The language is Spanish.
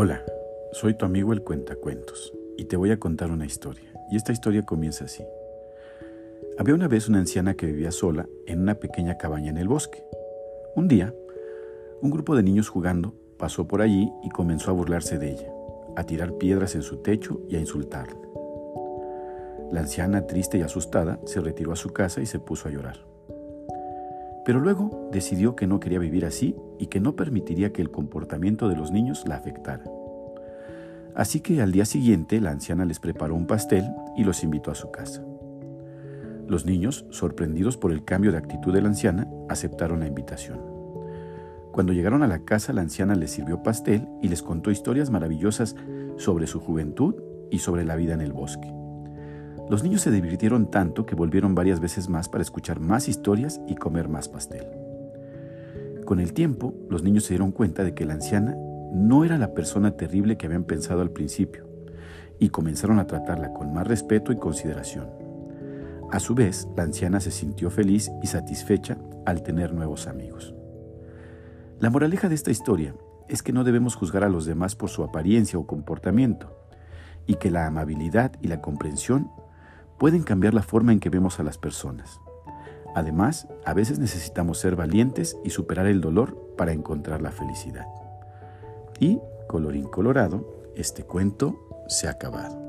Hola, soy tu amigo el Cuentacuentos y te voy a contar una historia. Y esta historia comienza así. Había una vez una anciana que vivía sola en una pequeña cabaña en el bosque. Un día, un grupo de niños jugando pasó por allí y comenzó a burlarse de ella, a tirar piedras en su techo y a insultarla. La anciana, triste y asustada, se retiró a su casa y se puso a llorar. Pero luego decidió que no quería vivir así y que no permitiría que el comportamiento de los niños la afectara. Así que al día siguiente la anciana les preparó un pastel y los invitó a su casa. Los niños, sorprendidos por el cambio de actitud de la anciana, aceptaron la invitación. Cuando llegaron a la casa, la anciana les sirvió pastel y les contó historias maravillosas sobre su juventud y sobre la vida en el bosque. Los niños se divirtieron tanto que volvieron varias veces más para escuchar más historias y comer más pastel. Con el tiempo, los niños se dieron cuenta de que la anciana no era la persona terrible que habían pensado al principio y comenzaron a tratarla con más respeto y consideración. A su vez, la anciana se sintió feliz y satisfecha al tener nuevos amigos. La moraleja de esta historia es que no debemos juzgar a los demás por su apariencia o comportamiento y que la amabilidad y la comprensión pueden cambiar la forma en que vemos a las personas. Además, a veces necesitamos ser valientes y superar el dolor para encontrar la felicidad. Y, colorín colorado, este cuento se ha acabado.